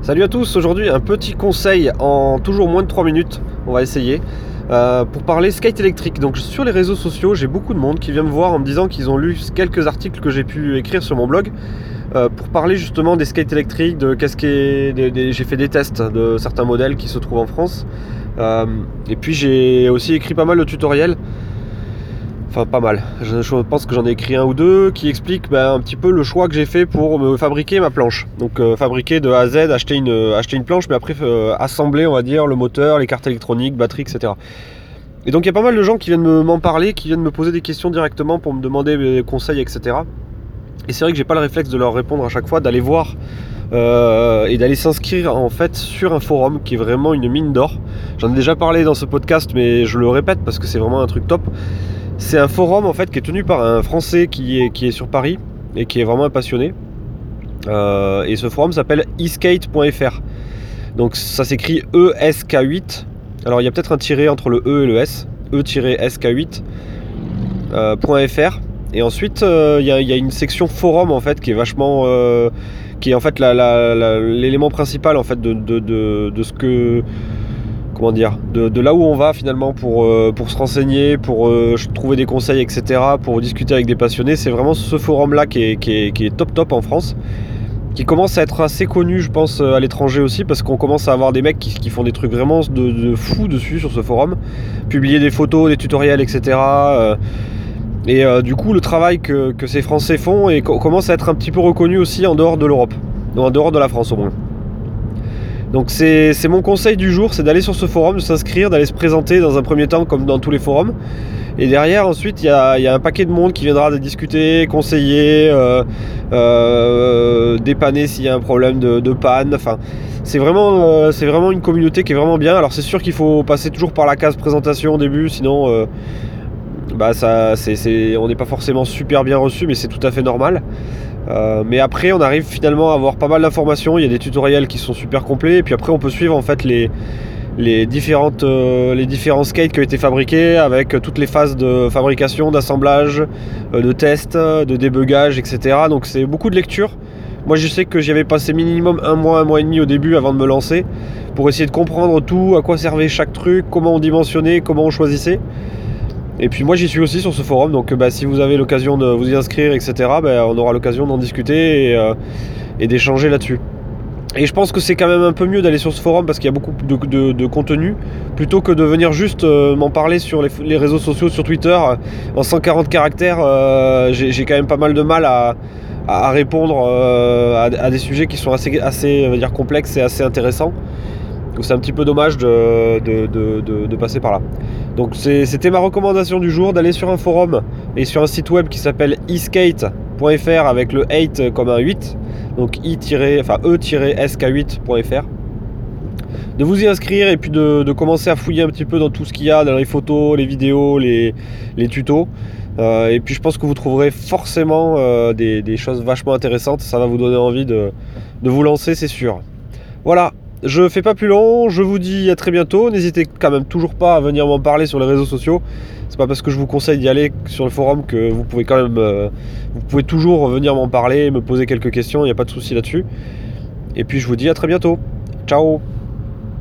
Salut à tous, aujourd'hui un petit conseil en toujours moins de 3 minutes, on va essayer, euh, pour parler skate électrique. Donc sur les réseaux sociaux, j'ai beaucoup de monde qui vient me voir en me disant qu'ils ont lu quelques articles que j'ai pu écrire sur mon blog euh, pour parler justement des skates électriques, de qu'est-ce j'ai fait des tests de certains modèles qui se trouvent en France. Euh, et puis j'ai aussi écrit pas mal de tutoriels Enfin, pas mal. Je, pense que j'en ai écrit un ou deux qui expliquent ben, un petit peu le choix que j'ai fait pour me fabriquer ma planche. Donc, euh, fabriquer de A à Z, acheter une, une planche, mais après euh, assembler, on va dire, le moteur, les cartes électroniques, batterie, etc. Et donc, il y a pas mal de gens qui viennent m'en parler, qui viennent me poser des questions directement pour me demander des conseils, etc. Et c'est vrai que j'ai pas le réflexe de leur répondre à chaque fois, d'aller voir euh, et d'aller s'inscrire en fait sur un forum qui est vraiment une mine d'or. J'en ai déjà parlé dans ce podcast, mais je le répète parce que c'est vraiment un truc top. C'est un forum en fait qui est tenu par un Français qui est, sur Paris et qui est vraiment passionné. Euh, et ce forum s'appelle eskate.fr. Donc ça s'écrit ESK8. Alors il y a peut-être un tiré entre le E et le S. E-SK8.fr. Euh, et ensuite euh, il y, a une section forum en fait qui est vachement. qui est en fait l'élément principal en fait de ce que comment dire, de, là où on va finalement pour, euh, pour se renseigner, pour euh, trouver des conseils, etc., pour discuter avec des passionnés. C'est vraiment ce forum-là qui est, top top en France, qui commence à être assez connu, je pense, à l'étranger aussi, parce qu'on commence à avoir des mecs qui, font des trucs vraiment de, de fous dessus sur ce forum, publier des photos, des tutoriels, etc. et euh, du coup, le travail que, ces Français font et commence à être un petit peu reconnu aussi en dehors de l'Europe, en dehors de la France au moins. Donc c'est mon conseil du jour, c'est d'aller sur ce forum, de s'inscrire, d'aller se présenter dans un premier temps comme dans tous les forums. Et derrière, ensuite, il y a, un paquet de monde qui viendra discuter, conseiller, euh, euh, dépanner s'il y a un problème de, panne. Enfin, c'est vraiment, euh, vraiment une communauté qui est vraiment bien. Alors c'est sûr qu'il faut passer toujours par la case présentation au début, sinon bah ça, on n'est pas forcément super bien reçu, mais c'est tout à fait normal. Euh, mais après, on arrive finalement à avoir pas mal d'informations. Il y a des tutoriels qui sont super complets. Et puis après, on peut suivre en fait les, euh, différents skates qui ont été fabriqués avec toutes les phases de fabrication, d'assemblage, euh, de test, de débugage, etc. Donc c'est beaucoup de lecture. Moi, je sais que j'y avais passé minimum un mois, un mois et demi au début avant de me lancer pour essayer de comprendre tout, à quoi servait chaque truc, comment on dimensionnait, comment on choisissait. Et puis moi j'y suis aussi sur ce forum, donc bah, si vous avez l'occasion de vous y inscrire, etc., bah, on aura l'occasion d'en discuter et, euh, d'échanger là-dessus. Et je pense que c'est quand même un peu mieux d'aller sur ce forum parce qu'il y a beaucoup de, contenu plutôt que de venir juste euh, m'en parler sur les, réseaux sociaux, sur Twitter. En 140 caractères, euh, j'ai quand même pas mal de mal à, répondre à, des sujets qui sont assez, assez dire, complexes et assez intéressants. Donc c'est un petit peu dommage de, passer par là. Donc c'était ma recommandation du jour d'aller sur un forum et sur un site web qui s'appelle eskate.fr avec le 8 comme un 8, donc e-sk8.fr. De vous y inscrire et puis de, commencer à fouiller un petit peu dans tout ce qu'il y a, dans les photos, les vidéos, les, tutos. Euh, et puis je pense que vous trouverez forcément euh, des, choses vachement intéressantes. Ça va vous donner envie de vous lancer, c'est sûr. Voilà, je fais pas plus long, je vous dis à très bientôt. N'hésitez quand même toujours pas à venir m'en parler sur les réseaux sociaux. C'est pas parce que je vous conseille d'y aller sur le forum que vous pouvez quand même. Euh, vous pouvez toujours venir m'en parler, me poser quelques questions, il n'y a pas de souci là-dessus. Et puis je vous dis à très bientôt. Ciao